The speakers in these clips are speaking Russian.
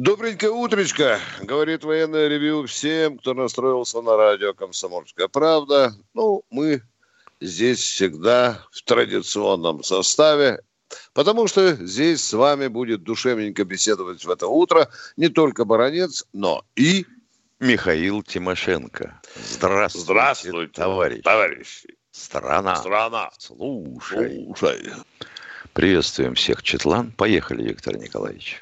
Добренькое утречко, говорит военное ревю всем, кто настроился на радио «Комсомольская правда». Ну, мы здесь всегда в традиционном составе, потому что здесь с вами будет душевненько беседовать в это утро не только Баранец, но и... Михаил Тимошенко. Здравствуйте, Здравствуйте, товарищ. товарищи. Страна. Страна. Слушай. Слушай. Приветствуем всех, Четлан. Поехали, Виктор Николаевич.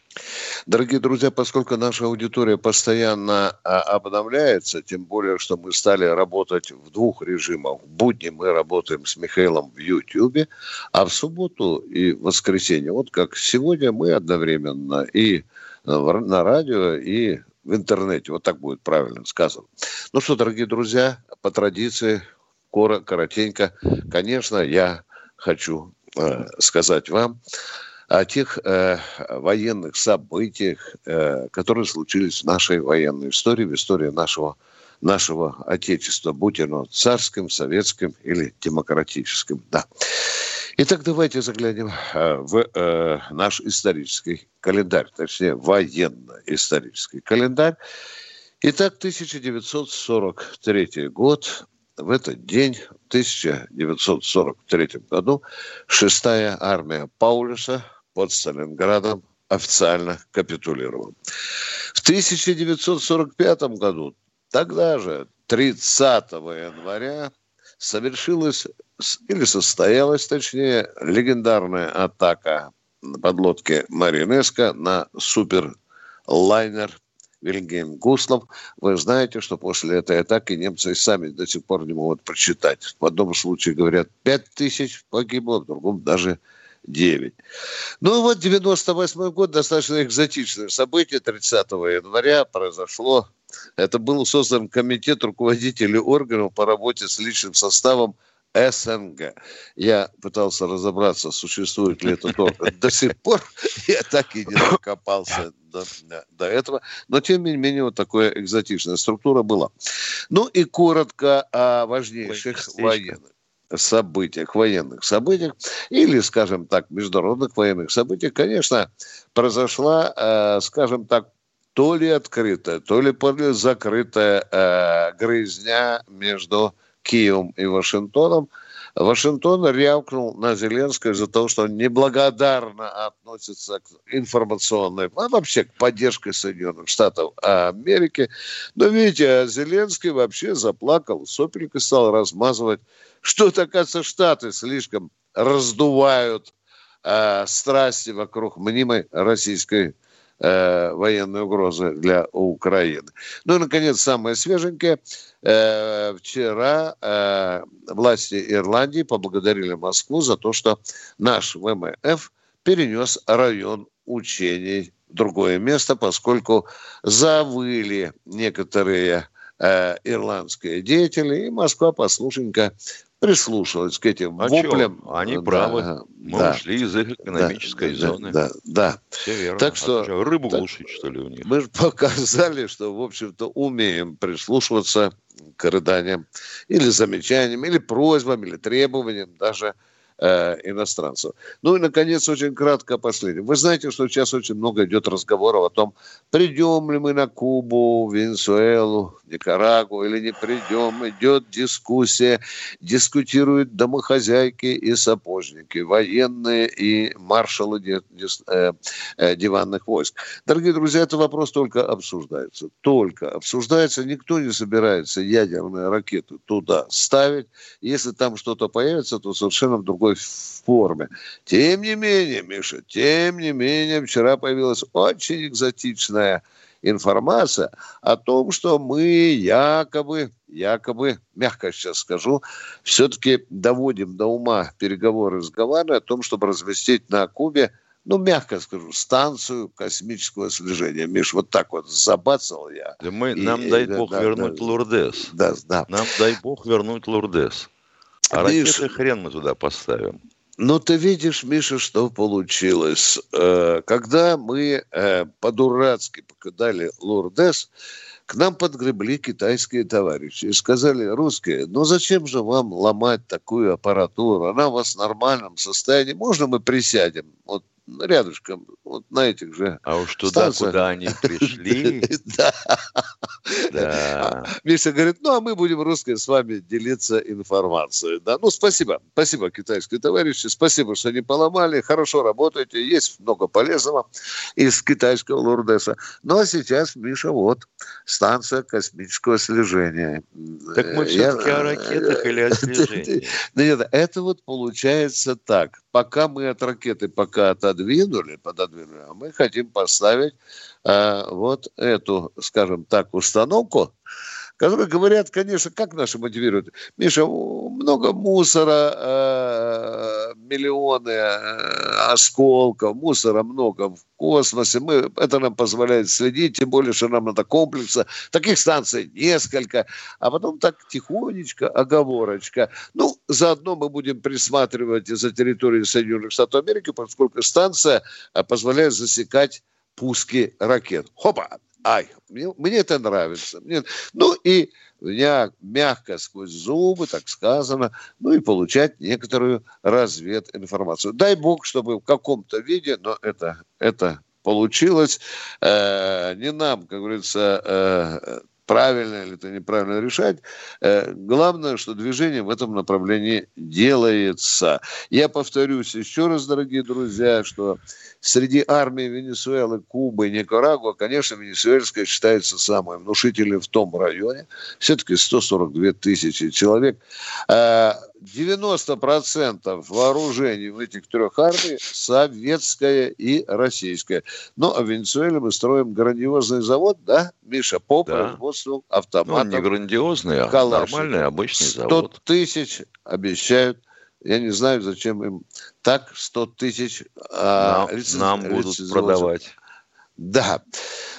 Дорогие друзья, поскольку наша аудитория постоянно а, обновляется, тем более, что мы стали работать в двух режимах. В будни мы работаем с Михаилом в Ютьюбе, а в субботу и воскресенье, вот как сегодня мы одновременно и в- на радио, и в интернете. Вот так будет правильно сказано. Ну что, дорогие друзья, по традиции, коро- коротенько, конечно, я хочу э, сказать вам, о тех э, военных событиях, э, которые случились в нашей военной истории, в истории нашего, нашего Отечества, будь оно царским, советским или демократическим. Да. Итак, давайте заглянем э, в э, наш исторический календарь, точнее, военно-исторический календарь. Итак, 1943 год, в этот день, в 1943 году, шестая армия Паулюса под Сталинградом официально капитулировала. В 1945 году, тогда же, 30 января, совершилась или состоялась, точнее, легендарная атака на подлодке Маринеско на суперлайнер Вильгельм Гуслов. Вы знаете, что после этой атаки немцы сами до сих пор не могут прочитать. В одном случае говорят 5 тысяч погибло, в другом даже 9. Ну вот 98 год, достаточно экзотичное событие. 30 января произошло. Это был создан комитет руководителей органов по работе с личным составом СНГ. Я пытался разобраться, существует ли этот орган до сих пор. Я так и не докопался до, до этого. Но, тем не менее, вот такая экзотичная структура была. Ну и коротко о важнейших Местечко. военных событиях, военных событиях или, скажем так, международных военных событиях, конечно, произошла, э, скажем так, то ли открытая, то ли закрытая э, грызня между Киевом и Вашингтоном. Вашингтон рявкнул на Зеленского из-за того, что он неблагодарно относится к информационной, а вообще к поддержке Соединенных Штатов Америки. Но видите, Зеленский вообще заплакал, сопелька стал размазывать, что, оказывается, Штаты слишком раздувают э, страсти вокруг мнимой российской э, военной угрозы для Украины. Ну и, наконец, самое свеженькое. Э, вчера э, власти Ирландии поблагодарили Москву за то, что наш ВМФ перенес район учений в другое место, поскольку завыли некоторые э, ирландские деятели, и Москва послушненько прислушалась к этим А чё? воплям. Они Да, правы. Мы да, ушли из их экономической да, зоны. Да, да. Все верно. Так А что- чё, рыбу так- глушить, что ли, у них? Мы же показали, что, в общем-то, умеем прислушиваться к рыданиям или замечаниям, или просьбам, или требованиям даже э, иностранцев. Ну и, наконец, очень кратко о последнем. Вы знаете, что сейчас очень много идет разговоров о том, придем ли мы на Кубу, Венесуэлу, Никарагу или не придем. Идет дискуссия, дискутируют домохозяйки и сапожники, военные и маршалы ди- дис- э, э, диванных войск. Дорогие друзья, это вопрос только обсуждается. Только обсуждается. Никто не собирается ядерные ракеты туда ставить. Если там что-то появится, то совершенно в другой форме. Тем не менее, Миша, тем не менее, вчера появилась очень экзотичная информация о том, что мы якобы, якобы, мягко сейчас скажу, все-таки доводим до ума переговоры с Гаваной о том, чтобы разместить на Кубе ну, мягко скажу, станцию космического слежения. Миш, вот так вот забацал я. Да мы, и, нам, и, дай да, бог, да, вернуть да, Лурдес. Да, да. Нам, дай бог, вернуть Лурдес. А Миш, ракеты хрен мы туда поставим. Ну, ты видишь, Миша, что получилось. Э, когда мы э, по-дурацки покидали Лурдес, к нам подгребли китайские товарищи и сказали, русские, ну зачем же вам ломать такую аппаратуру? Она у вас в нормальном состоянии. Можно мы присядем? Вот рядышком, вот на этих же А уж туда, станциях. куда они пришли. Да. Да. Миша говорит, ну, а мы будем русские с вами делиться информацией. Да, ну, спасибо. Спасибо, китайские товарищи. Спасибо, что не поломали. Хорошо работаете. Есть много полезного из китайского лурдеса. Ну, а сейчас, Миша, вот станция космического слежения. Так мы все-таки о ракетах или о слежении? Нет, это вот получается так. Пока мы от ракеты пока отодвинули, пододвинули, а мы хотим поставить э, вот эту, скажем так, установку, которые говорят, конечно, как наши мотивируют. Миша, много мусора, э, миллионы э, осколков, мусора много в космосе. Мы, это нам позволяет следить, тем более, что нам надо комплекса. Таких станций несколько. А потом так тихонечко, оговорочка. Ну, заодно мы будем присматривать за территорией Соединенных Штатов Америки, поскольку станция позволяет засекать пуски ракет. Хопа! ай, мне, мне это нравится. Мне, ну и меня мягко сквозь зубы, так сказано, ну и получать некоторую развединформацию. Дай бог, чтобы в каком-то виде, но это, это получилось. Э, не нам, как говорится, э, правильно или это неправильно решать. Э, главное, что движение в этом направлении делается. Я повторюсь еще раз, дорогие друзья, что среди армии Венесуэлы, Кубы и Никарагуа, конечно, венесуэльская считается самой внушительной в том районе. Все-таки 142 тысячи человек. 90% э, вооружений в этих трех армиях советская и российская. Ну, а в Венесуэле мы строим грандиозный завод, да, Миша, по да. производству автоматов. Ну, не грандиозный, а нормальный, обычный завод. 100 тысяч обещают я не знаю, зачем им так 100 тысяч а, нам, лиценз... нам будут продавать. Да.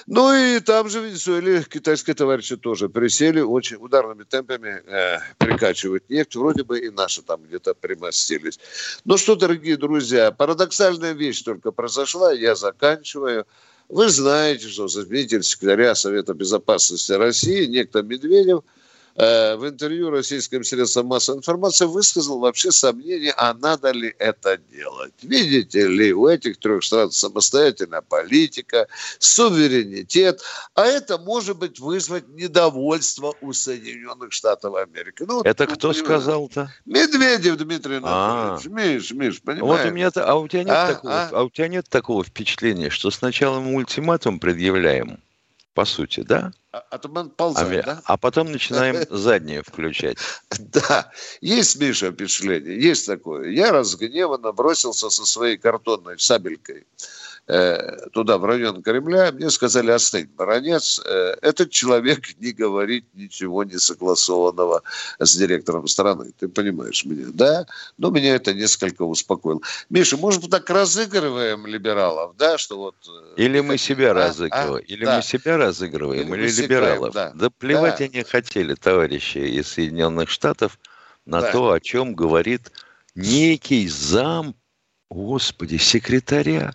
Ну и там же в Венесуэле китайские товарищи тоже присели, очень ударными темпами э, прикачивают нефть. Вроде бы и наши там где-то примостились. Ну что, дорогие друзья, парадоксальная вещь только произошла, я заканчиваю. Вы знаете, что заместитель секретаря Совета Безопасности России, некто Медведев – в интервью российским средствам массовой информации высказал вообще сомнение, а надо ли это делать. Видите ли, у этих трех стран самостоятельная политика, суверенитет, а это может быть вызвать недовольство у Соединенных Штатов Америки. Ну, это ну, кто сказал-то? Медведев Дмитрий Анатольевич. А. Миш, Миш, понимаешь? Вот у меня, а у тебя нет а? такого, а? а у тебя нет такого впечатления, что сначала мы ультиматум предъявляем, по сути, да? А, а, ползать, а, да? а потом начинаем задние включать. Да, есть, Миша, впечатление, есть такое. Я разгневанно бросился со своей картонной сабелькой туда, в район Кремля, мне сказали, остынь, баронец, э, этот человек не говорит ничего не согласованного с директором страны. Ты понимаешь меня, да? Но меня это несколько успокоило. Миша, может, так разыгрываем либералов, да, что вот... Э, или мы себя а? разыгрываем, а? или да. мы себя разыгрываем, или, или либералов. Да, да плевать да. они хотели, товарищи из Соединенных Штатов, на да. то, о чем говорит некий зам, господи, секретаря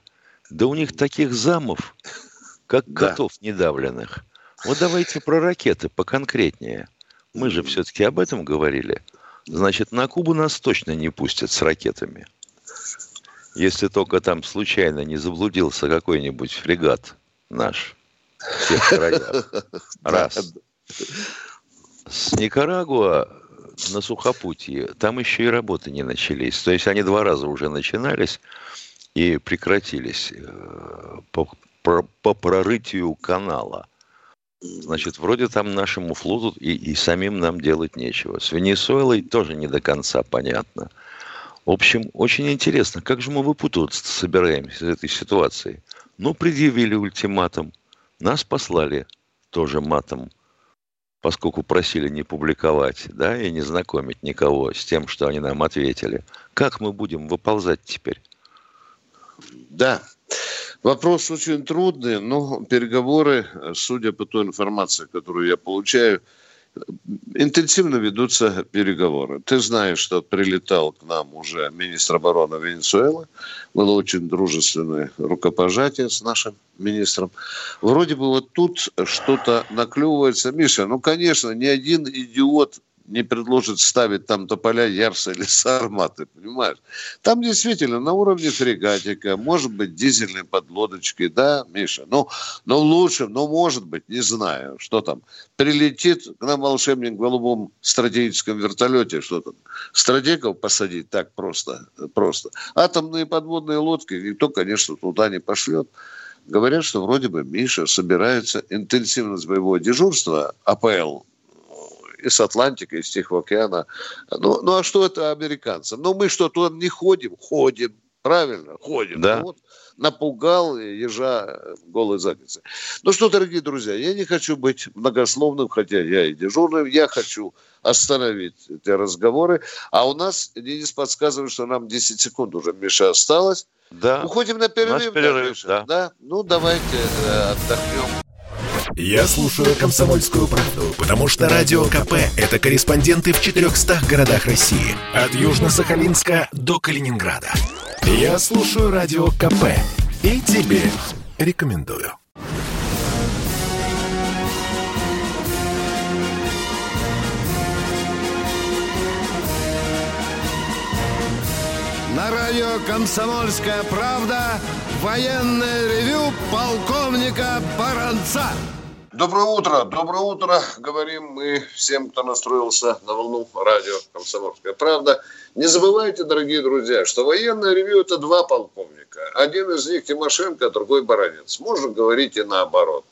да у них таких замов, как да. котов недавленных. Вот давайте про ракеты поконкретнее. Мы же все-таки об этом говорили. Значит, на Кубу нас точно не пустят с ракетами. Если только там случайно не заблудился какой-нибудь фрегат наш в тех краях. Раз. С Никарагуа на сухопутье там еще и работы не начались. То есть они два раза уже начинались и прекратились э, по, по, по прорытию канала. Значит, вроде там нашему флоту и, и самим нам делать нечего. С Венесуэлой тоже не до конца понятно. В общем, очень интересно, как же мы выпутываться собираемся из этой ситуации. Ну, предъявили ультиматум, нас послали тоже матом, поскольку просили не публиковать, да, и не знакомить никого с тем, что они нам ответили. Как мы будем выползать теперь? Да, вопрос очень трудный, но переговоры, судя по той информации, которую я получаю, интенсивно ведутся переговоры. Ты знаешь, что прилетал к нам уже министр обороны Венесуэлы. Было очень дружественное рукопожатие с нашим министром. Вроде бы вот тут что-то наклевывается. Миша, ну, конечно, ни один идиот не предложит ставить там тополя Ярса или Сарматы, понимаешь? Там действительно на уровне фрегатика, может быть, дизельной подлодочки, да, Миша? Ну, но лучше, но может быть, не знаю, что там. Прилетит к нам волшебник в голубом стратегическом вертолете, что там, стратегов посадить так просто, просто. Атомные подводные лодки никто, конечно, туда не пошлет. Говорят, что вроде бы Миша собирается интенсивность боевого дежурства АПЛ из Атлантики, из Тихого океана. Ну, ну а что это американцам? Ну мы что, туда не ходим? Ходим. Правильно, ходим. Да. Ну, вот, напугал ежа голой задницы. Ну что, дорогие друзья, я не хочу быть многословным, хотя я и дежурный, я хочу остановить эти разговоры. А у нас Денис подсказывает, что нам 10 секунд уже, Миша, осталось. Да. Уходим на перерыв. перерыв да, да. да? Ну, давайте э, отдохнем. Я слушаю «Комсомольскую правду», потому что «Радио КП» — это корреспонденты в 400 городах России. От Южно-Сахалинска до Калининграда. Я слушаю «Радио КП» и тебе рекомендую. На радио «Комсомольская правда» военное ревю полковника Баранца. Доброе утро, доброе утро, говорим мы всем, кто настроился на волну радио «Комсомольская правда». Не забывайте, дорогие друзья, что военное ревю – это два полковника. Один из них Тимошенко, другой Баранец. Можно говорить и наоборот.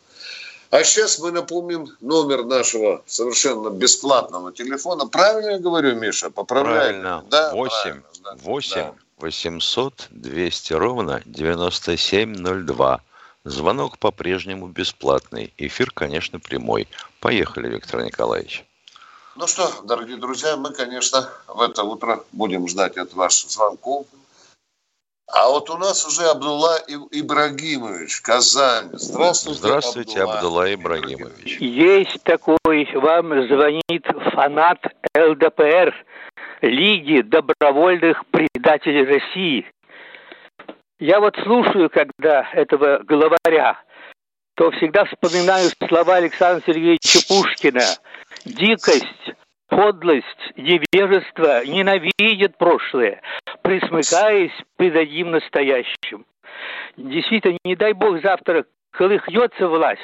А сейчас мы напомним номер нашего совершенно бесплатного телефона. Правильно я говорю, Миша? Поправляй. Правильно. Да, 8, правильно, да, 8 да. 800 200 ровно 9702. Звонок по-прежнему бесплатный. Эфир, конечно, прямой. Поехали, Виктор Николаевич. Ну что, дорогие друзья, мы, конечно, в это утро будем ждать от ваших звонков. А вот у нас уже Абдулла Ибрагимович, Казань. Здравствуйте, Здравствуйте, Абдулла, Абдулла Ибрагимович. Есть такой, вам звонит фанат ЛДПР, Лиги добровольных предателей России. Я вот слушаю, когда этого главаря, то всегда вспоминаю слова Александра Сергеевича Пушкина. Дикость, подлость, невежество ненавидят прошлое, присмыкаясь, предадим настоящим. Действительно, не дай бог завтра колыхнется власть,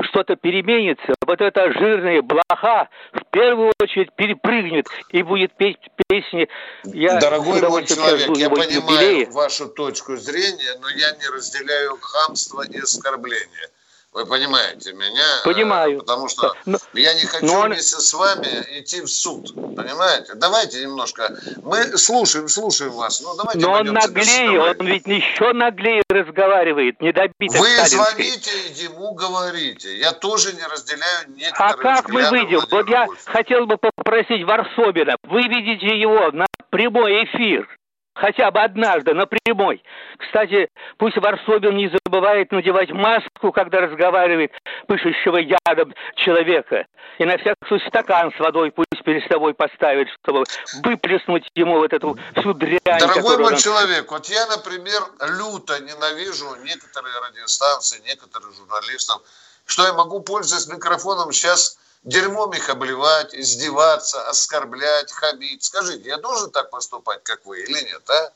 что-то переменится, вот эта жирная блоха в первую очередь перепрыгнет и будет петь песни. Я Дорогой мой человек, я понимаю юбилея. вашу точку зрения, но я не разделяю хамство и оскорбление. Вы понимаете меня? Понимаю. Потому что но, я не хочу но вместе с вами идти в суд. Понимаете? Давайте немножко. Мы слушаем, слушаем вас. Ну, давайте но он наглее, он ведь еще наглее разговаривает, не добитый. Вы звоните и ему говорите. Я тоже не разделяю некоторые А как мы выйдем? Вот я хотел бы попросить Варсобина, выведите его на прямой эфир хотя бы однажды на прямой. Кстати, пусть Варсобин не забывает надевать маску, когда разговаривает пышущего ядом человека. И на всякий случай стакан с водой пусть перед собой поставит, чтобы выплеснуть ему вот эту всю дрянь. Дорогой мой он... человек, вот я, например, люто ненавижу некоторые радиостанции, некоторых журналистов, что я могу, пользоваться микрофоном, сейчас дерьмом их обливать, издеваться, оскорблять, хамить. Скажите, я должен так поступать, как вы, или нет, а?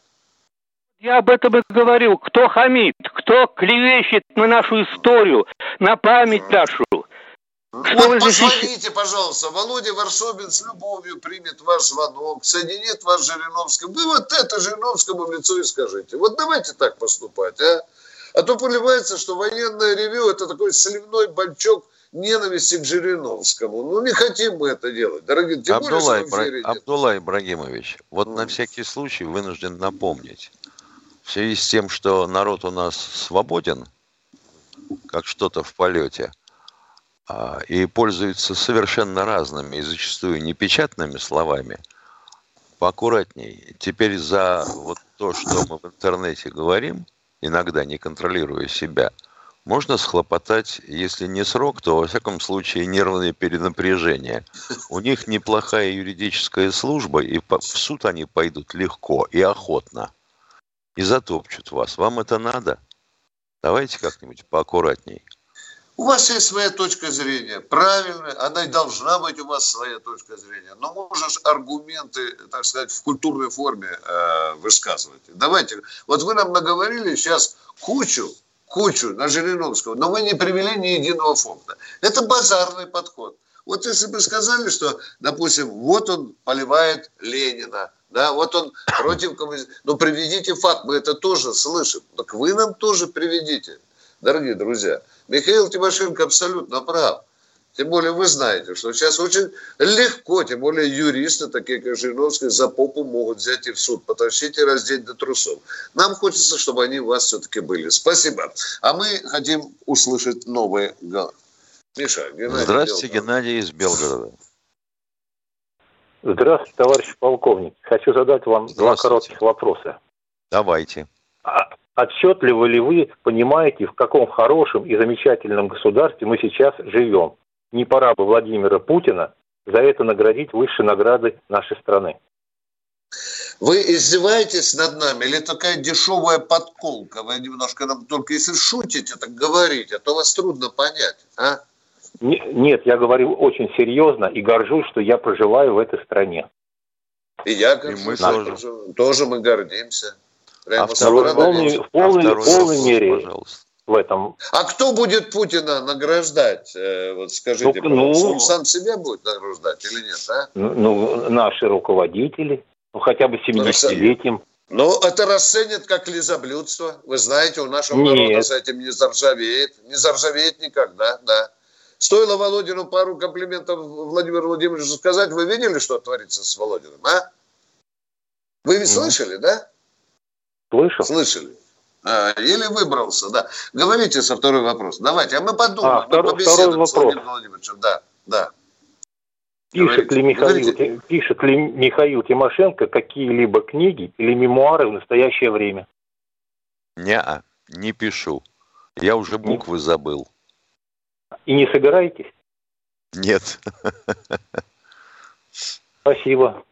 Я об этом и говорю. Кто хамит, кто клевещет на нашу историю, на память нашу. Что вот позвоните, пожалуйста, Володя Варсобин с любовью примет ваш звонок, соединит вас с Жириновским. Вы вот это Жириновскому в лицо и скажите. Вот давайте так поступать, а? А то поливается, что военное ревю – это такой сливной бачок – ненависти к Жириновскому. Ну, не хотим мы это делать, дорогие. Тем Абдулла, более, Ибра... Абдулла Ибрагимович, вот mm. на всякий случай вынужден напомнить. В связи с тем, что народ у нас свободен, как что-то в полете, а, и пользуется совершенно разными и зачастую непечатными словами, поаккуратней. Теперь за вот то, что мы в интернете говорим, иногда не контролируя себя, можно схлопотать, если не срок, то, во всяком случае, нервное перенапряжение. У них неплохая юридическая служба, и в суд они пойдут легко и охотно. И затопчут вас. Вам это надо? Давайте как-нибудь поаккуратней. У вас есть своя точка зрения, правильная, она и должна быть у вас своя точка зрения. Но можешь аргументы, так сказать, в культурной форме э, высказывать. Давайте, вот вы нам наговорили сейчас кучу, кучу на Жириновского, но вы не привели ни единого факта. Это базарный подход. Вот если бы сказали, что, допустим, вот он поливает Ленина, да, вот он против коммунизма, ну приведите факт, мы это тоже слышим, так вы нам тоже приведите дорогие друзья. Михаил Тимошенко абсолютно прав. Тем более вы знаете, что сейчас очень легко, тем более юристы, такие как Жириновский, за попу могут взять и в суд, потащить и раздеть до трусов. Нам хочется, чтобы они у вас все-таки были. Спасибо. А мы хотим услышать новые Миша, Геннадий Здравствуйте, Белгород. Геннадий из Белгорода. Здравствуйте, товарищ полковник. Хочу задать вам два коротких вопроса. Давайте. А, отчетливо ли вы понимаете, в каком хорошем и замечательном государстве мы сейчас живем? Не пора бы Владимира Путина за это наградить высшей наградой нашей страны. Вы издеваетесь над нами или такая дешевая подколка? Вы немножко нам только если шутите, так говорите, а то вас трудно понять, а? Нет, я говорю очень серьезно и горжусь, что я проживаю в этой стране. И я горжусь, и мы тоже. тоже мы гордимся. Прямо а второй, в полной, в полной, а полной мере пожалуйста. В этом. А кто будет Путина награждать? Э, вот скажите, ну, ну, он сам себя будет награждать или нет? А? Ну, ну наши руководители, ну хотя бы 70-летием. Ну, это расценят как лизоблюдство. Вы знаете, у нашего Нет. народа с этим не заржавеет. Не заржавеет никогда, да. Стоило Володину пару комплиментов Владимиру Владимировичу сказать, вы видели, что творится с Володиным, а? Вы ведь mm. слышали, да? Слышал. Слышали. А, еле выбрался, да. Говорите со второй вопрос. Давайте, а мы подумаем. А, второй, мы второй вопрос. с Владимиром Владимировичем. Да, да. Пишет ли, Михаил, пишет ли Михаил Тимошенко какие-либо книги или мемуары в настоящее время? Не, не пишу. Я уже буквы забыл. И не собираетесь? Нет. Спасибо.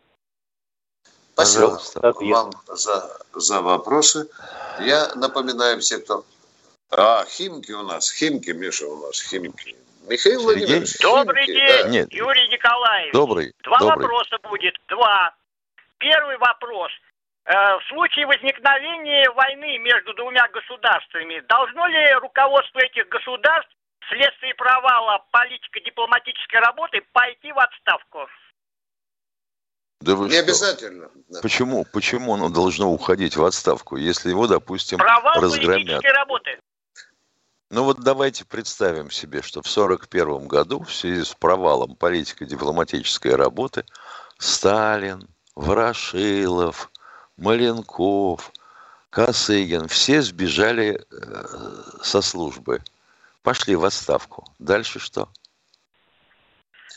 Спасибо вам за, за вопросы. Я напоминаю всем, кто... А, Химки у нас, Химки, Миша у нас, Химки. Михаил Владимирович. Добрый Химки, день, да. Нет. Юрий Николаевич. Добрый. Два добрый. вопроса будет, два. Первый вопрос. Э, в случае возникновения войны между двумя государствами, должно ли руководство этих государств вследствие провала политико-дипломатической работы пойти в отставку? Да вы Не что? обязательно. Почему? Почему оно должно уходить в отставку, если его, допустим, Провал разгромят? работы. Ну вот давайте представим себе, что в 1941 году в связи с провалом политико-дипломатической работы Сталин, Ворошилов, Маленков, Косыгин, все сбежали э, со службы, пошли в отставку. Дальше что?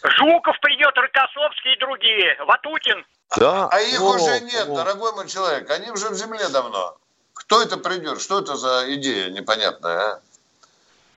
Жуков придет, Рокоссовский и другие, Ватутин. Да. А их о, уже нет, о. дорогой мой человек. Они уже в земле давно. Кто это придет? Что это за идея непонятная, а?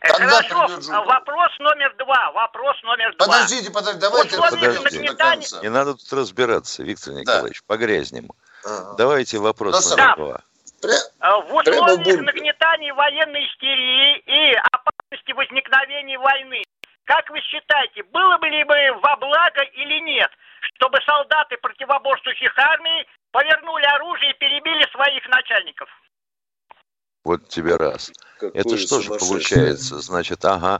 Когда Хорошо, вопрос номер два. Вопрос номер два. Подождите, подождите, давайте подождите. Не надо тут разбираться, Виктор Николаевич, да. по-грязнему. Ага. Давайте вопрос номер два. Пря... Э, в условиях нагнетания военной истерии и опасности возникновения войны как вы считаете, было бы ли бы во благо или нет, чтобы солдаты противоборствующих армий повернули оружие и перебили своих начальников? Вот тебе раз. Какое Это что же получается? Значит, ага,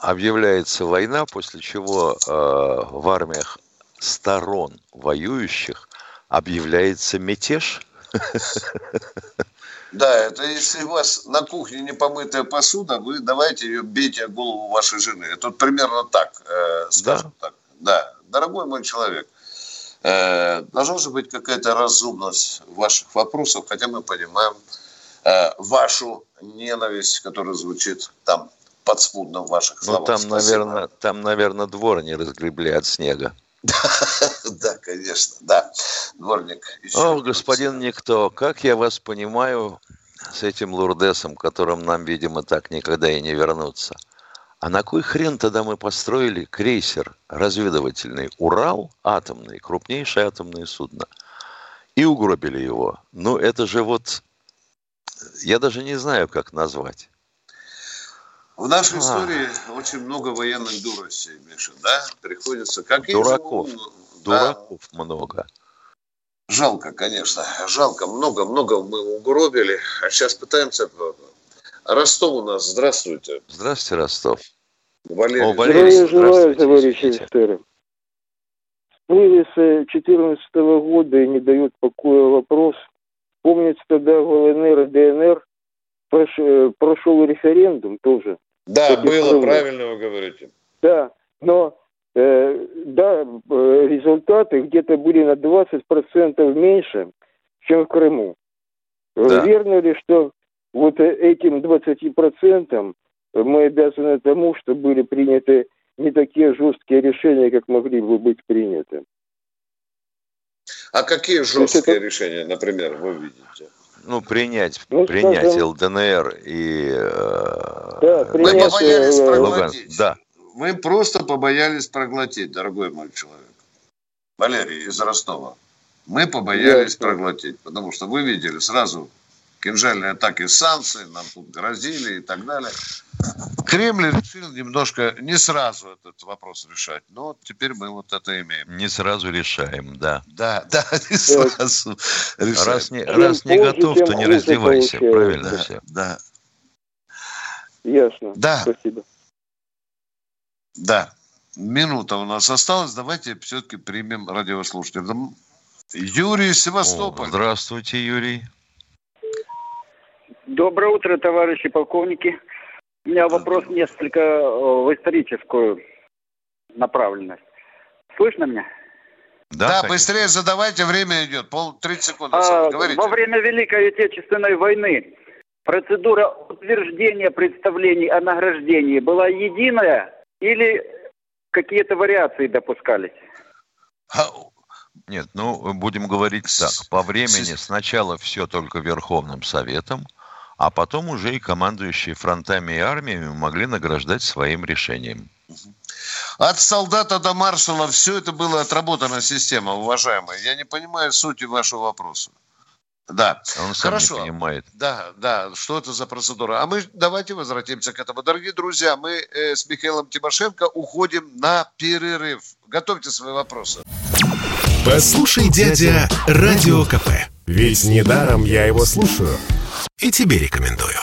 объявляется война, после чего э, в армиях сторон воюющих объявляется мятеж? Да, это если у вас на кухне не помытая посуда, вы давайте ее бейте о голову вашей жены. Это вот примерно так, э, скажем да. так. Да, дорогой мой человек, э, должна же быть какая-то разумность в ваших вопросах, хотя мы понимаем э, вашу ненависть, которая звучит там подспудно в ваших словах. Ну, там, наверное, там, наверное, двор не разгребли от снега. Да, конечно, да. Дворник. О, господин Никто, как я вас понимаю с этим Лурдесом, которым нам, видимо, так никогда и не вернуться. А на кой хрен тогда мы построили крейсер разведывательный «Урал» атомный, крупнейшее атомное судно, и угробили его? Ну, это же вот... Я даже не знаю, как назвать. В нашей а. истории очень много военных дуростей, Миша, да? Приходится... как Дураков. Же, Дураков да. много. Жалко, конечно. Жалко. Много-много мы угробили. А сейчас пытаемся... Ростов у нас. Здравствуйте. Здравствуйте, Ростов. Валерий. О, Валерий Здравия желаю, товарищи офицеры. Всплыли с 2014 года и не дает покоя вопрос. Помнится, тогда в ЛНР и ДНР прошел референдум тоже да, было, правильно вы говорите. Да, но э, да, э, результаты где-то были на 20% меньше, чем в Крыму. Да. Верно ли, что вот этим 20% мы обязаны тому, что были приняты не такие жесткие решения, как могли бы быть приняты? А какие жесткие это... решения, например, вы видите? Ну, принять, ну, принять скажем, ЛДНР и э, да, принять, мы побоялись э, проглотить. Да. Мы просто побоялись проглотить, дорогой мой человек. Валерий из Ростова. Мы побоялись Ясно. проглотить, потому что вы видели сразу кинжальные атаки санкций, нам тут грозили и так далее. Кремль решил немножко не сразу этот вопрос решать, но теперь мы вот это имеем. Не сразу решаем, да. Да, да, не сразу решаем. Раз не, раз не готов, то не раздевайся, правильно да, все. Да. Ясно. Да. Спасибо. Да. Минута у нас осталась. Давайте все-таки примем радиослушателя. Юрий Севастополь. О, здравствуйте, Юрий. Доброе утро, товарищи полковники. У меня вопрос несколько э, в историческую направленность. Слышно меня? Да, да быстрее задавайте, время идет, пол 30 секунд. А, Говорите. Во время Великой Отечественной войны процедура утверждения представлений о награждении была единая или какие-то вариации допускались? А, нет, ну, будем говорить так. По времени сначала все только Верховным Советом, а потом уже и командующие фронтами и армиями могли награждать своим решением. От солдата до маршала все это было отработана система, уважаемые. Я не понимаю сути вашего вопроса. Да, Он сам хорошо. Не понимает. Да, да, что это за процедура? А мы давайте возвратимся к этому. Дорогие друзья, мы э, с Михаилом Тимошенко уходим на перерыв. Готовьте свои вопросы. Послушай, дядя, радио КП. Ведь недаром я его слушаю. И тебе рекомендую.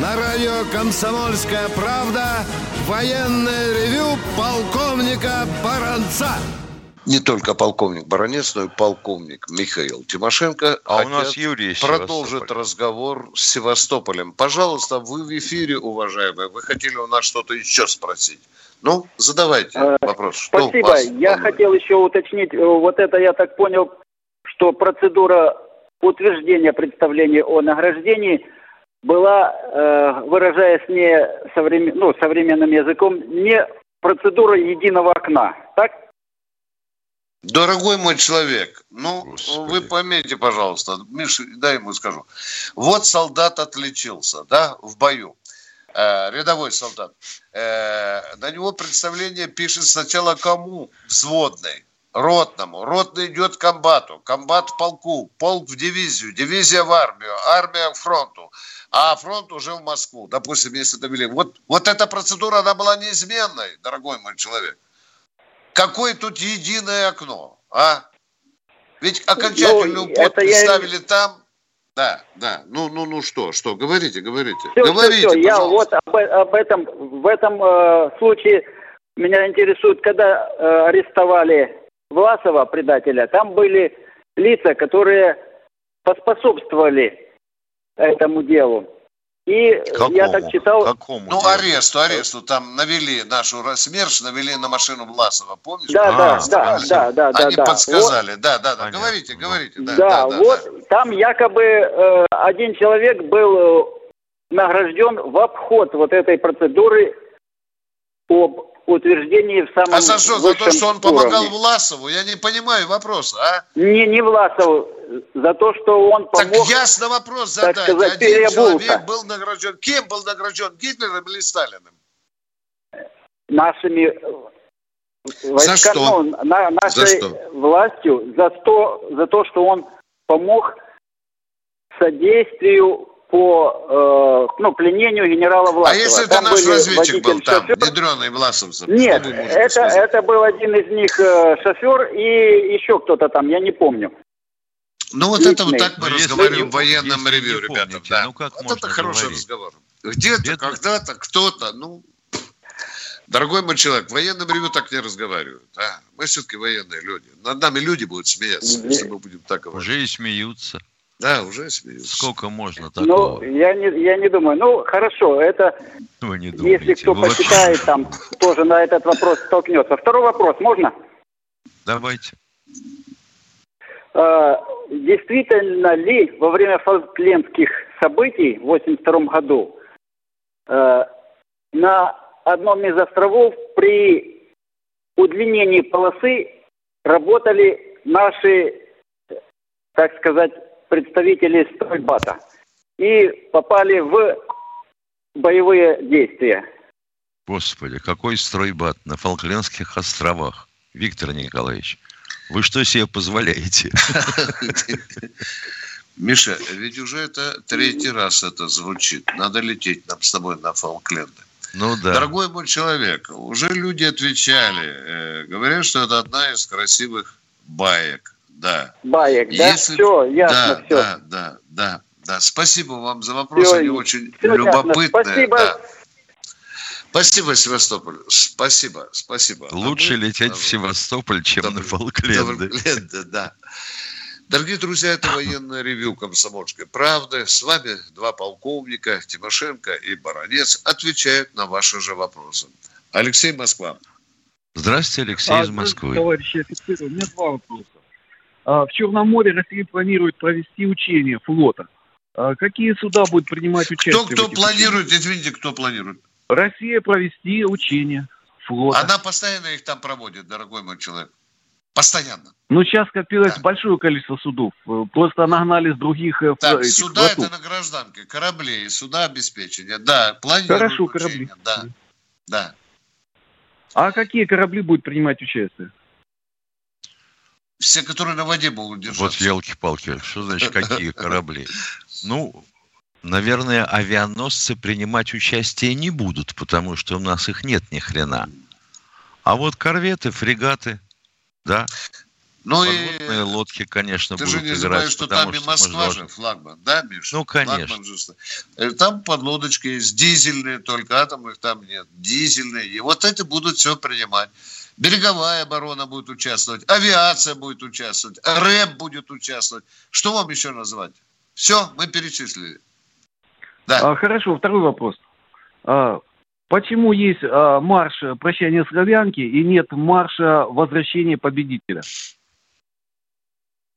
На радио «Комсомольская правда» военное ревю полковника Баранца не только полковник Баранец, но и полковник Михаил Тимошенко. А у нас Юрий продолжит разговор с Севастополем. Пожалуйста, вы в эфире, уважаемые. Вы хотели у нас что-то еще спросить? Ну, задавайте а, вопрос. Что Спасибо. Я хотел еще уточнить, э, вот это я так понял, что процедура утверждения представления о награждении была, э, выражаясь не современ... ну, современным языком, не процедура единого окна, так? Дорогой мой человек, ну, Господи. вы поймите, пожалуйста, Миша, дай ему скажу. Вот солдат отличился, да, в бою. Э, рядовой солдат. Э, на него представление пишет сначала кому? Взводный. Ротному. Ротный идет к комбату. Комбат в полку. Полк в дивизию. Дивизия в армию. Армия к фронту. А фронт уже в Москву. Допустим, если довели. Вот, вот эта процедура, она была неизменной, дорогой мой человек. Какое тут единое окно, а? Ведь окончательную ну, подпись я... ставили там. Да, да. Ну, ну, ну что, что? Говорите, говорите. Все, говорите, все, все. Я вот об, об этом, в этом э, случае меня интересует, когда э, арестовали Власова, предателя, там были лица, которые поспособствовали этому делу. И Какому? я так читал... Какому? Ну, аресту, аресту. Там навели нашу СМЕРШ, навели на машину Власова, помнишь? Да, а, да, да, да, да, да. Они да, подсказали, вот. да, да, да. Говорите, говорите. Да, да, да вот да. там якобы э, один человек был э, награжден в обход вот этой процедуры об утверждении в самом А за что? За то, что он помогал уровне. Власову? Я не понимаю вопроса, а? Не, не Власову. За то, что он помог... Так ясно вопрос задать. Сказать, Один переобулся. человек был награжден. Кем был награжден? Гитлером или Сталиным? Нашими войска, за что? Ну, на, нашей за что? властью за, то, за то, что он помог содействию по э, ну, пленению генерала Власова. А если это наш разведчик был там, шофер... ядреный Власовцев? Нет, это, это был один из них э, шофер и еще кто-то там, я не помню. Ну вот Личный. это вот так мы если разговариваем в военном ревью, ребята. Помните, да. ну, как вот это хороший говорить? разговор. Где-то, когда-то, кто-то, ну... Дорогой мой человек, в военном ревю так не разговаривают. А? Мы все-таки военные люди. Над нами люди будут смеяться, если мы будем так говорить. Уже и смеются. Да, уже смеются. Сколько можно такого? Ну, я не, я не думаю. Ну, хорошо, это... Вы не думаете. Если кто Вы почитает, вообще... там тоже на этот вопрос столкнется. Второй вопрос, можно? Давайте. А, действительно ли во время фолклендских событий в 1982 году а, на одном из островов при удлинении полосы работали наши, так сказать, представители стройбата и попали в боевые действия. Господи, какой стройбат на Фолклендских островах, Виктор Николаевич? Вы что себе позволяете? Миша, ведь уже это третий раз это звучит. Надо лететь нам с тобой на Фолкленды. Ну да. Дорогой мой человек, уже люди отвечали, э, говорят, что это одна из красивых баек да. Баек, да? Если... Все, ясно, да, все. Да, да, да, да. Спасибо вам за вопрос, все, они очень все любопытные. Спасибо. Да. Спасибо, Севастополь. Спасибо, спасибо. Лучше а мы... лететь в Севастополь, чем Добр... на Фолкленды. Фолкленды, да. Дорогие друзья, это военное ревю комсомольской правды. С вами два полковника, Тимошенко и Баранец, отвечают на ваши же вопросы. Алексей Москва. Здравствуйте, Алексей а, из Москвы. Товарищи офицеры, у меня два вопроса. А, в Черном море Россия планирует провести учения флота. А, какие суда будут принимать участие? Кто, кто планирует, учениях? извините, кто планирует? Россия провести учения флота. Она постоянно их там проводит, дорогой мой человек. Постоянно. Ну, сейчас копилось да. большое количество судов. Просто нагнали с других э, Так, этих суда флотов. это на гражданке, корабли, суда обеспечения. Да, планируют Хорошо, учения. корабли. Да, да. А какие корабли будут принимать участие? Все, которые на воде будут держаться. Вот елки-палки, что значит какие корабли? Ну, наверное, авианосцы принимать участие не будут, потому что у нас их нет ни хрена. А вот корветы, фрегаты, да. Ну Подводные и лодки, конечно, ты будут же не забываешь, что там и Москва же флагман, да, Миша? Ну, конечно. Же, э, там подлодочки есть дизельные, только атомных там нет. Дизельные. И вот эти будут все принимать береговая оборона будет участвовать, авиация будет участвовать, РЭБ будет участвовать. Что вам еще назвать? Все, мы перечислили. Да. А, хорошо, второй вопрос. А, почему есть а, марш прощания славянки и нет марша возвращения победителя?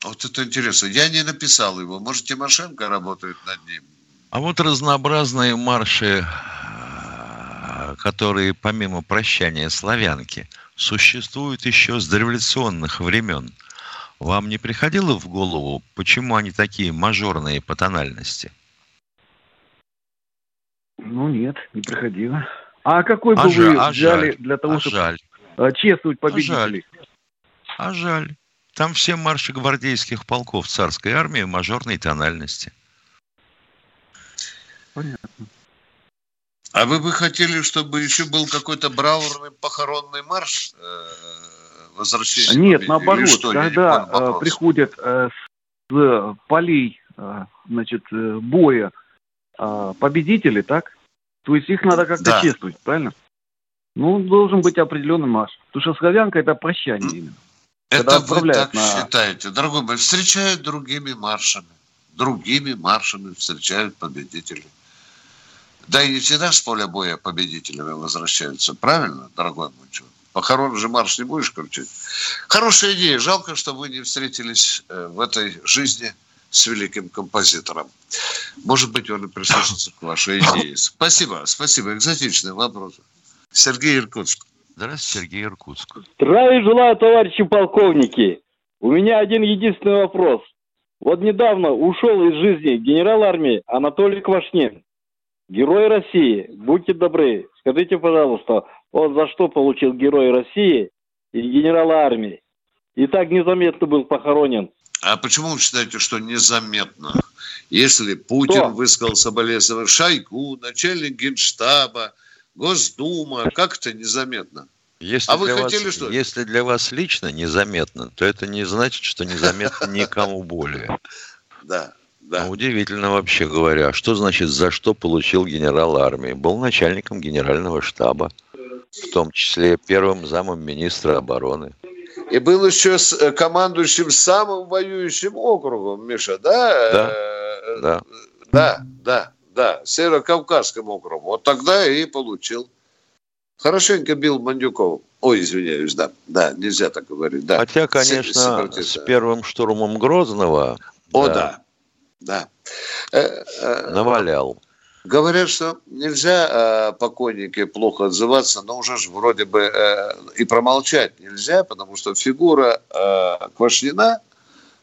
Вот это интересно. Я не написал его. Может, Тимошенко работает над ним? А вот разнообразные марши, которые помимо прощания славянки – существуют еще с дореволюционных времен. Вам не приходило в голову, почему они такие мажорные по тональности? Ну нет, не приходило. А какой а бы жаль, вы а взяли жаль, для того, а чтобы жаль. Э, чествовать победителей? А жаль. а жаль. Там все марши гвардейских полков царской армии в мажорной тональности. Понятно. А вы бы хотели, чтобы еще был какой-то браурный похоронный марш э, возвращения? Нет, наоборот, что, когда э, приходят э, с полей э, значит, э, боя э, победители, так? То есть их надо как-то да. чествовать, правильно? Ну, должен быть определенный марш. Потому что славянка – это прощание именно. Это вы так на... считаете. Дорогой мой, встречают другими маршами. Другими маршами встречают победителей. Да и не всегда с поля боя победителями возвращаются. Правильно, дорогой мой человек? Похорон же марш не будешь крутить. Хорошая идея. Жалко, что вы не встретились э, в этой жизни с великим композитором. Может быть, он и прислушается к вашей идее. Спасибо, спасибо. Экзотичный вопрос. Сергей Иркутск. Здравствуйте, Сергей Иркутск. Здравия желаю, товарищи полковники. У меня один единственный вопрос. Вот недавно ушел из жизни генерал армии Анатолий Квашнин. Герой России. Будьте добры, скажите, пожалуйста, он за что получил Герой России и генерала армии? И так незаметно был похоронен. А почему вы считаете, что незаметно? Если Путин Кто? высказал соболезнования Шойгу, начальник генштаба, Госдума, как это незаметно? Если а вы хотели вас, что? Если для вас лично незаметно, то это не значит, что незаметно никому более. Да, да. Ну, удивительно вообще говоря. Что значит, за что получил генерал армии? Был начальником генерального штаба, в том числе первым замом министра обороны. И был еще с э, командующим самым воюющим округом, Миша, да? Да, э, да. Да, да, да, Северо-Кавказским округом. Вот тогда и получил. Хорошенько бил Мандюков. Ой, извиняюсь, да, да, нельзя так говорить. Да. Хотя, конечно, с первым штурмом Грозного... О, да, да. да. Навалял. Говорят, что нельзя э, покойнике плохо отзываться, но уже же вроде бы э, и промолчать нельзя, потому что фигура э, Квашнина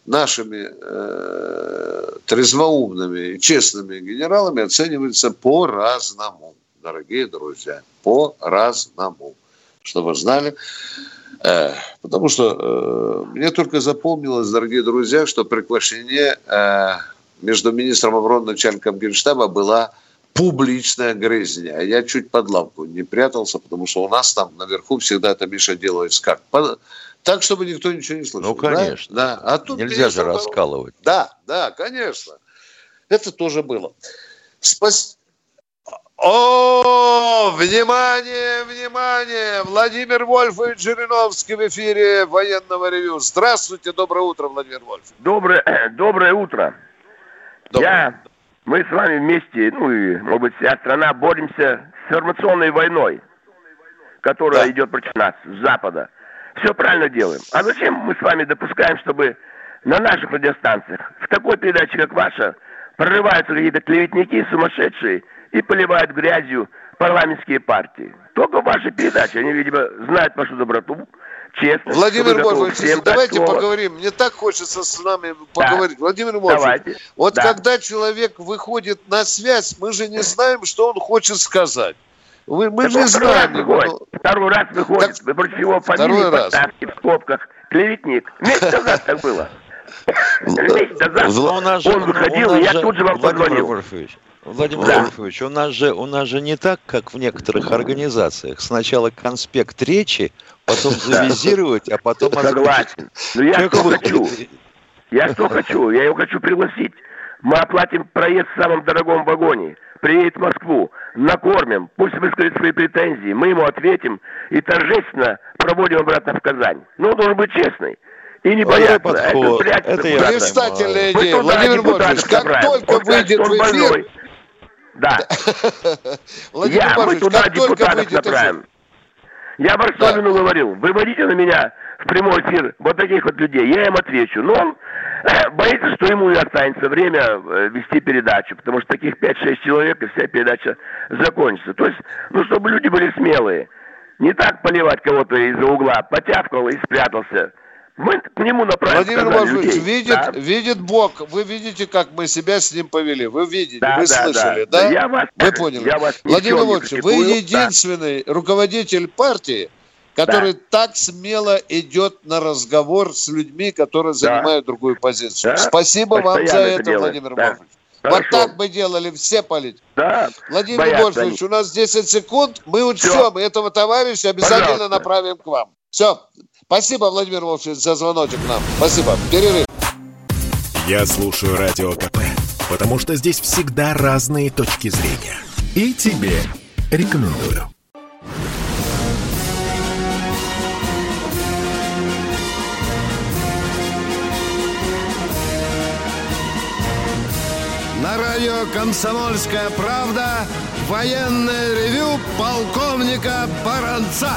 нашими э, трезвоумными и честными генералами оценивается по-разному, дорогие друзья, по-разному, чтобы знали. Э, потому что э, мне только запомнилось, дорогие друзья, что при э, между министром обороны и начальником генштаба была публичная грызня. А я чуть под лавку не прятался, потому что у нас там наверху всегда это, Миша, делается как? Так, чтобы никто ничего не слышал. Ну, конечно. Да? Да. А тут Нельзя же раскалывать. Да, да, конечно. Это тоже было. Спас... О, внимание, внимание! Владимир Вольфович Жириновский в эфире военного ревю. Здравствуйте, доброе утро, Владимир Вольфович. Доброе, доброе утро. Доброе. Я мы с вами вместе, ну и, может быть, вся страна боремся с информационной войной, которая да. идет против нас, с Запада. Все правильно делаем. А зачем мы с вами допускаем, чтобы на наших радиостанциях, в такой передаче, как ваша, прорываются какие-то клеветники сумасшедшие и поливают грязью парламентские партии? Только в вашей передаче. Они, видимо, знают вашу доброту, честно. Владимир Вольфович, давайте слово. поговорим. Мне так хочется с вами поговорить. Да. Владимир Вольфович, вот да. когда человек выходит на связь, мы же не знаем, что он хочет сказать. Вы, мы так же знаем. Его, но... Второй раз выходит. Так... Вы против его фамилии поставьте в скобках. Клеветник. Месяц назад так было. Месяц назад он выходил, и я тут же вам позвонил. Владимир да. Вольфович, у нас же у нас же не так, как в некоторых организациях. Сначала конспект речи, потом завизировать, а потом... Согласен. Но я что хочу? Я что хочу? Я его хочу пригласить. Мы оплатим проезд в самом дорогом вагоне. Приедет в Москву, накормим, пусть выскажет свои претензии, мы ему ответим и торжественно проводим обратно в Казань. Ну, он должен быть честный. И не бояться. Это, это я Блистательная идея. Владимир Борисович, как только выйдет в эфир... Да. Я, мы туда депутатов направим. Я Барсовину да. говорил, выводите на меня в прямой эфир вот таких вот людей, я им отвечу. Но он боится, что ему и останется время э, вести передачу, потому что таких 5-6 человек, и вся передача закончится. То есть, ну, чтобы люди были смелые. Не так поливать кого-то из-за угла, потявкал и спрятался. Мы к нему направим. Владимир Владимирович, видит, да? видит Бог. Вы видите, как мы себя с ним повели. Вы видите, да, вы да, слышали, да? да? Я вас, вы поняли. Я вас Владимир Владимирович, вы единственный да. руководитель партии, который да. так смело идет на разговор с людьми, которые да. занимают другую позицию. Да. Спасибо Постоянно вам за это, это Владимир да. Владимирович. Хорошо. Вот так мы делали все политики. Да. Владимир Вольфович, у нас 10 секунд. Мы учтем все. этого товарища обязательно Пожалуйста. направим к вам. Все. Спасибо, Владимир Вольфович, за звоночек нам. Спасибо. Перерыв. Я слушаю Радио КП, потому что здесь всегда разные точки зрения. И тебе рекомендую. Радио «Комсомольская правда» военное ревю полковника Баранца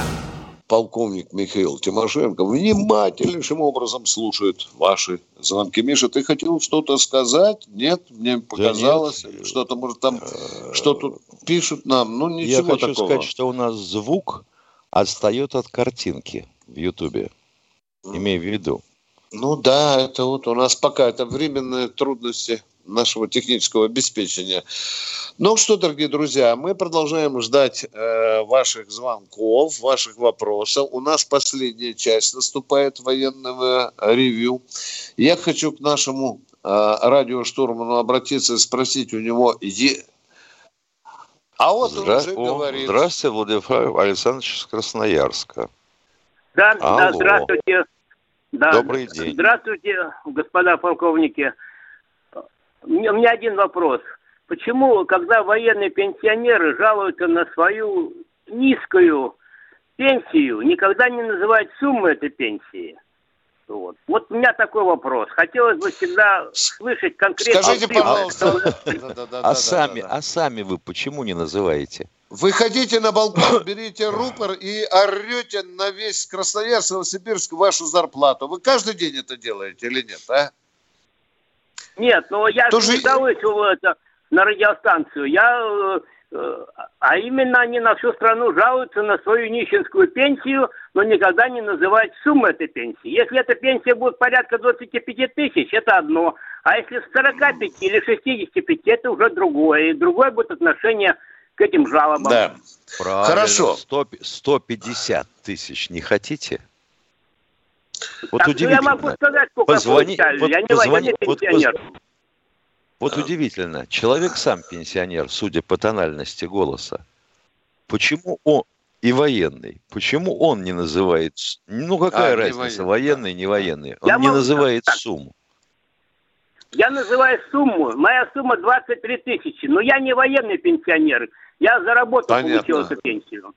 полковник Михаил Тимошенко внимательнейшим образом слушает ваши звонки. Миша, ты хотел что-то сказать? Нет, мне показалось. Да Что-то, может, там что-то пишут нам. Ну, ничего Я хочу такого. сказать, что у нас звук отстает от картинки в Ютубе. Имею в виду. Ну да, это вот у нас пока это временные трудности нашего технического обеспечения. Ну что, дорогие друзья, мы продолжаем ждать э, ваших звонков, ваших вопросов. У нас последняя часть наступает военного ревью. Я хочу к нашему э, радиоштурману обратиться и спросить у него... Е... А вот Здра... он уже О, говорит... Здравствуйте, Владимир Александрович из Красноярска. Да, да здравствуйте. Да, Добрый день. Здравствуйте, господа полковники. У меня один вопрос – Почему, когда военные пенсионеры жалуются на свою низкую пенсию, никогда не называют сумму этой пенсии? Вот. вот у меня такой вопрос. Хотелось бы всегда слышать конкретно. Скажите, пожалуйста. А сами, а сами вы почему не называете? Вы ходите на балкон, берите рупор и орете на весь Красноярск, Новосибирск вашу зарплату. Вы каждый день это делаете или нет, а? Нет, но я Тоже... не жалуюсь это, на радиостанцию. Я, э, э, а именно они на всю страну жалуются на свою нищенскую пенсию, но никогда не называют сумму этой пенсии. Если эта пенсия будет порядка 25 тысяч, это одно. А если 45 или 65, это уже другое. И другое будет отношение к этим жалобам. Да. Правильно. Хорошо. 100, 150 тысяч не хотите? Вот так, удивительно. Ну я могу сказать, сколько позвони, вот, я не позвони, вот, пенсионер. Вот удивительно, человек сам пенсионер, судя по тональности голоса. Почему он и военный? Почему он не называет... Ну, какая а, разница, военный, военный, не военный? Он Я не называет так. сумму. Я называю сумму. Моя сумма 23 тысячи. Но я не военный пенсионер. Я заработал, Понятно. получил эту пенсию.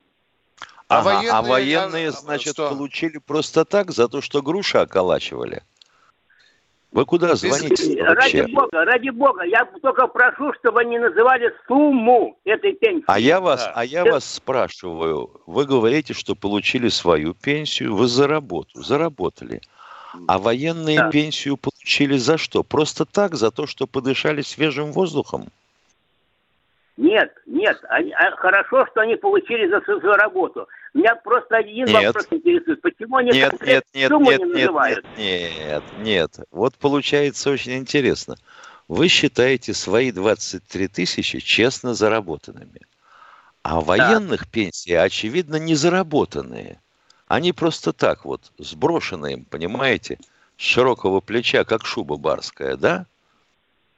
А, ага, военные, а военные, значит, что? получили просто так, за то, что груши околачивали? Вы куда звоните Ради бога, ради бога, я только прошу, чтобы они называли сумму этой пенсии. А я вас, да. а я Это... вас спрашиваю, вы говорите, что получили свою пенсию, вы за работу, заработали. А военные да. пенсию получили за что? Просто так, за то, что подышали свежим воздухом? Нет, нет, они, а, хорошо, что они получили за свою работу. Меня просто один нет. вопрос интересует. Почему они нет, нет, нет, сумму нет, не называют? Нет, нет, нет. Вот получается очень интересно. Вы считаете свои 23 тысячи честно заработанными. А военных да. пенсии, очевидно, не заработанные. Они просто так вот, сброшенные им, понимаете, с широкого плеча, как шуба барская, да?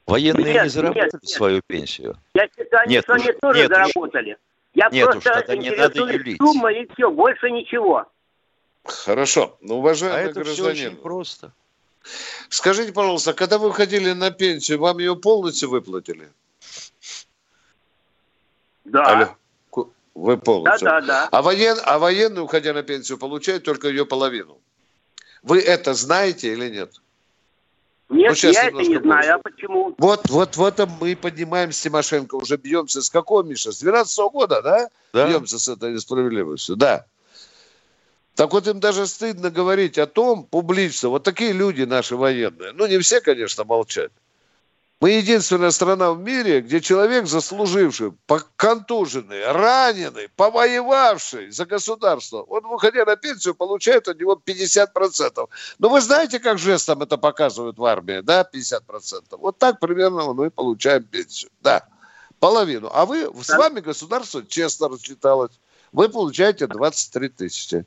Военные нет, не заработали нет, свою пенсию? Я считаю, нет, что они тоже нет заработали. Уж. Я Нет просто уж, тогда не надо юлить. сумма и все, больше ничего. Хорошо. Ну, уважаемый а это гражданин. Все очень просто. Скажите, пожалуйста, когда вы уходили на пенсию, вам ее полностью выплатили? Да. Алло. Вы полностью. Да, да, да. А, воен, а военный, уходя на пенсию, получает только ее половину. Вы это знаете или нет? Нет, ну, я это не знаю. А почему? Вот, вот в этом мы поднимаем с Тимошенко. Уже бьемся с какого, Миша? С 12 -го года, да? да? Бьемся с этой несправедливостью, да. Так вот им даже стыдно говорить о том публично. Вот такие люди наши военные. Ну, не все, конечно, молчат. Мы единственная страна в мире, где человек, заслуживший, контуженный, раненый, повоевавший за государство, он, выходя на пенсию, получает от него 50%. Но вы знаете, как жестом это показывают в армии, да, 50%? Вот так примерно мы получаем пенсию, да, половину. А вы, с вами государство честно рассчиталось. Вы получаете 23 тысячи.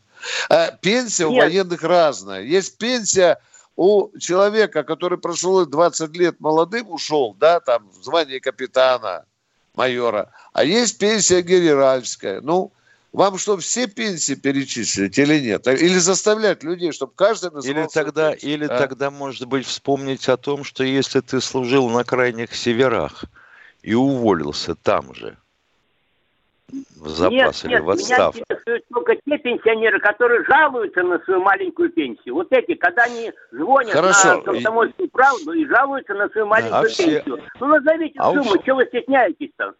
А пенсия Нет. у военных разная. Есть пенсия у человека, который прошел 20 лет молодым, ушел, да, там, в звании капитана, майора, а есть пенсия генеральская. Ну, вам что, все пенсии перечислить или нет? Или заставлять людей, чтобы каждый Или тогда, пенсию, или а? тогда, может быть, вспомнить о том, что если ты служил на крайних северах и уволился там же, в запас нет, или нет, в отставку. Меня интересуют только те пенсионеры, которые жалуются на свою маленькую пенсию. Вот эти, когда они звонят Хорошо. на комсомольскую правду и жалуются на свою маленькую а пенсию. Все... Ну назовите а сумму, уж... чего вы стесняетесь-то?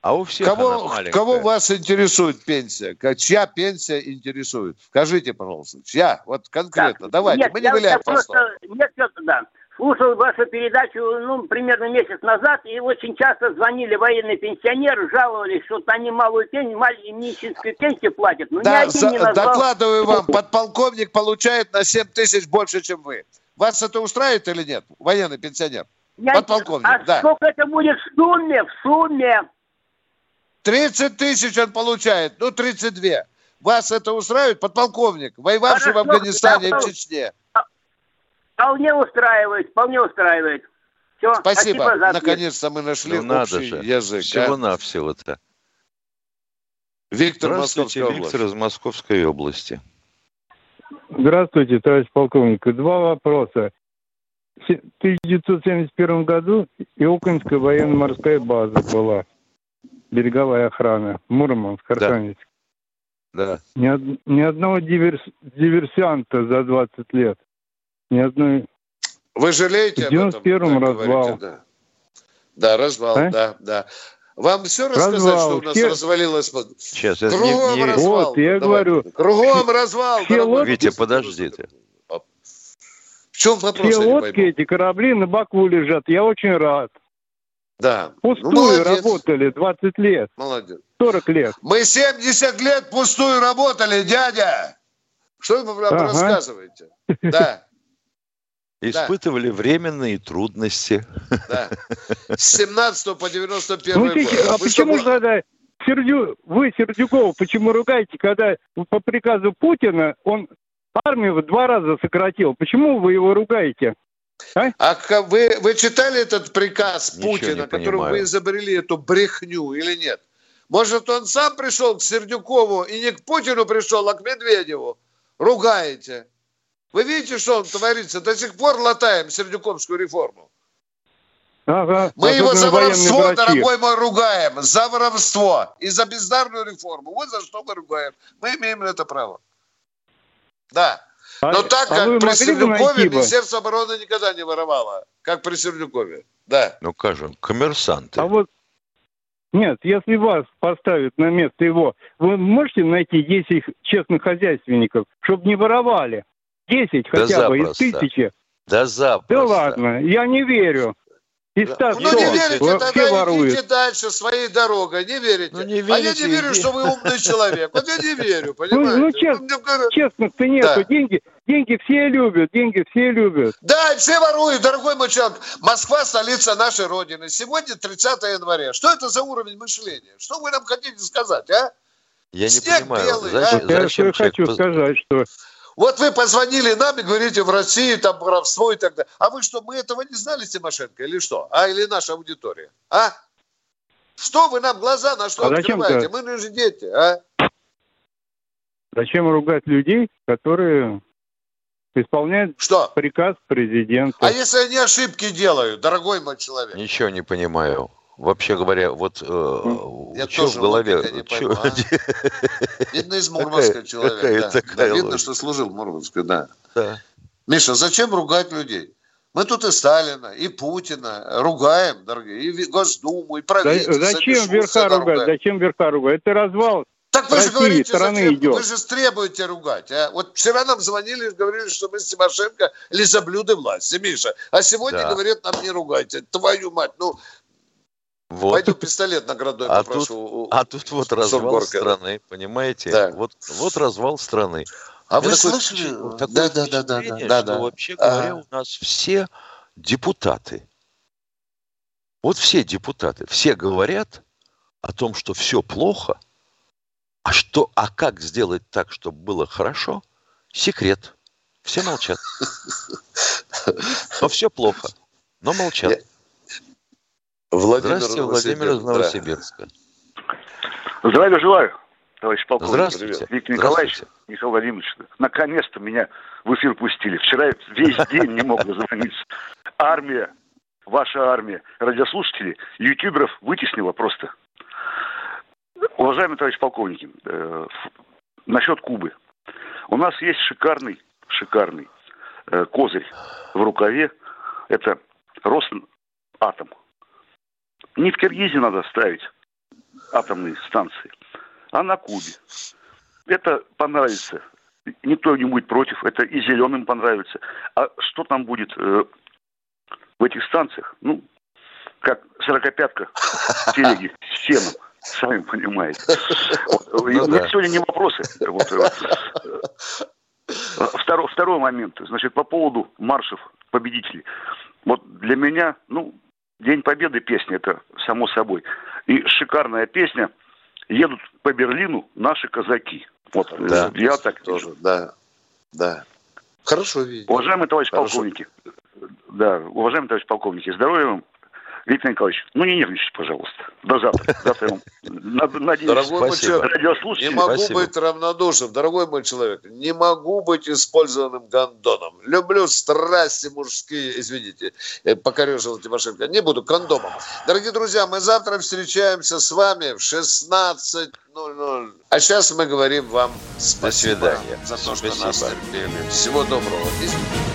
А у всех кого, кого вас интересует пенсия? Чья пенсия интересует? Скажите, пожалуйста, чья? Вот конкретно. Так, Давайте, нет, мы не виляем просто... Нет, да. Слушал вашу передачу, ну, примерно месяц назад, и очень часто звонили военные пенсионеры, жаловались, что они малую пенсию, нищенскую пенсию платят. Но да, за, не назвал... докладываю вам, подполковник получает на 7 тысяч больше, чем вы. Вас это устраивает или нет, военный пенсионер? Я... Подполковник, а да. сколько это будет в сумме? В сумме? 30 тысяч он получает, ну 32. Вас это устраивает, подполковник, воевавший Хорошо, в Афганистане да, и в Чечне? Вполне устраивает, вполне устраивает. Все, спасибо. спасибо Наконец-то мы нашли ну, общий надо же. язык. Всего-навсего-то. Виктор, Московская область. Виктор из Московской области. Здравствуйте, товарищ полковник. Два вопроса. В 1971 году Иокинская военно-морская база была, береговая охрана, Мурманск, Архангельск. Да. да. Ни, ни одного диверс, диверсианта за 20 лет. Ни одной... Вы жалеете В 91-м развал. Говорите, да. да, развал, а? да, да. Вам все рассказать, развал. что у нас все... развалилось? Сейчас, я Кругом не, не... развал. Вот, я Давай. говорю. Кругом развал. Все лодки... Витя, подождите. В чем вопрос? Все лодки, эти корабли на боку лежат. Я очень рад. Да. Пустую ну, работали 20 лет. Молодец. 40 лет. Мы 70 лет пустую работали, дядя. Что вы ага. рассказываете? Да. Испытывали да. временные трудности. Да. С 17 по 91 ну, год. А вы почему что... тогда Сердю... вы, Сердюков, почему ругаете, когда по приказу Путина он армию в два раза сократил? Почему вы его ругаете? А, а вы, вы читали этот приказ Ничего Путина, которым вы изобрели эту брехню или нет? Может, он сам пришел к Сердюкову и не к Путину пришел, а к Медведеву? Ругаете. Вы видите, что он творится? До сих пор латаем Сердюковскую реформу. Ага, Мы его за воровство, дорогой мой, ругаем. За воровство и за бездарную реформу. Вот за что мы ругаем. Мы имеем это право. Да. А, Но так, а как при Сердюкове, Министерство обороны никогда не воровало. Как при Сердюкове. Да. Ну, скажем, коммерсанты. А вот нет, если вас поставят на место его, вы можете найти 10 честных хозяйственников, чтобы не воровали? Десять хотя да бы запросто. из тысячи. Да запросто. Да ладно, я не верю. Из 100 ну, не верите, тогда воруют. идите дальше своей дорогой, не верите. Ну, не верите а я не верю, что вы умный человек. Вот я не верю, понимаете? Ну, ну честно, честно-то нету. Да. Деньги, деньги все любят, деньги все любят. Да, все воруют, дорогой мой человек. Москва – столица нашей Родины. Сегодня 30 января. Что это за уровень мышления? Что вы нам хотите сказать, а? Я Снег не понимаю. Белый, зачем, а? зачем я хочу сказать, что вот вы позвонили нам и говорите, в России там воровство и так далее. А вы что, мы этого не знали, Тимошенко, или что? А, или наша аудитория? А? Что вы нам глаза на что а открываете? Мы же дети, а? Зачем ругать людей, которые исполняют что? приказ президента? А если они ошибки делают, дорогой мой человек? Ничего не понимаю. Вообще говоря, вот э, Я что в голове? Не а? Видно, из Мурманска человек. Какая да. Такая да, видно, что служил в Мурманске, да. да. Миша, зачем ругать людей? Мы тут и Сталина, и Путина ругаем, дорогие, и Госдуму, и правительство. Зачем верха ругать? Зачем верха ругать? Это развал так вы России, же говорите, зачем? Идет. вы же требуете ругать. А? Вот вчера нам звонили и говорили, что мы с Тимошенко лизоблюды власти, Миша. А сегодня да. говорят, нам не ругайте. Твою мать, ну вот. Пойду пистолет наградной а попрошу. Тут, а тут вот развал Сургорка. страны, понимаете? Да. Вот, вот развал страны. А вы такое, слышали? Такое да, да, да, да, да, да, да. вообще говоря, у нас все депутаты, вот все депутаты, все говорят о том, что все плохо, а что, а как сделать так, чтобы было хорошо? Секрет. Все молчат. Но все плохо, но молчат. Владимир Здравствуйте, Владимир из Новосибирска. Здравия желаю, товарищ полковник. Здравствуйте. Виктор Николаевич, Здравствуйте. Михаил Владимирович, наконец-то меня в эфир пустили. Вчера весь день не мог дозвониться. Армия, ваша армия, радиослушатели, ютуберов вытеснила просто. Уважаемый товарищ полковник, э, насчет Кубы. У нас есть шикарный, шикарный э, козырь в рукаве. Это Росатом. Не в Киргизии надо ставить. атомной станции, а на Кубе. Это понравится. Никто не будет против. Это и зеленым понравится. А что там будет э, в этих станциях? Ну, как сорокопятка в телеге с сеном. Сами понимаете. Вот. Ну, да. сегодня не вопросы. Вот. Э, второй, второй момент. Значит, по поводу маршев победителей. Вот для меня, ну, День Победы песня, это само собой. И шикарная песня «Едут по Берлину наши казаки». Вот да, я так тоже, вижу. Да, да. Хорошо видите. Уважаемые товарищи Хорошо. полковники, да, уважаемые товарищи полковники, здоровья вам, Виктор Николаевич, ну не нервничайте, пожалуйста. До завтра. Завтра я вам надеюсь, Дорогой мой человек, не могу Спасибо. быть равнодушным. Дорогой мой человек, не могу быть использованным гондоном. Люблю страсти мужские, извините, покорежил Тимошенко. Не буду кондомом. Дорогие друзья, мы завтра встречаемся с вами в 16.00. А сейчас мы говорим вам спасибо До свидания. за то, что Спасибо. нас терпели. Всего доброго. Извините.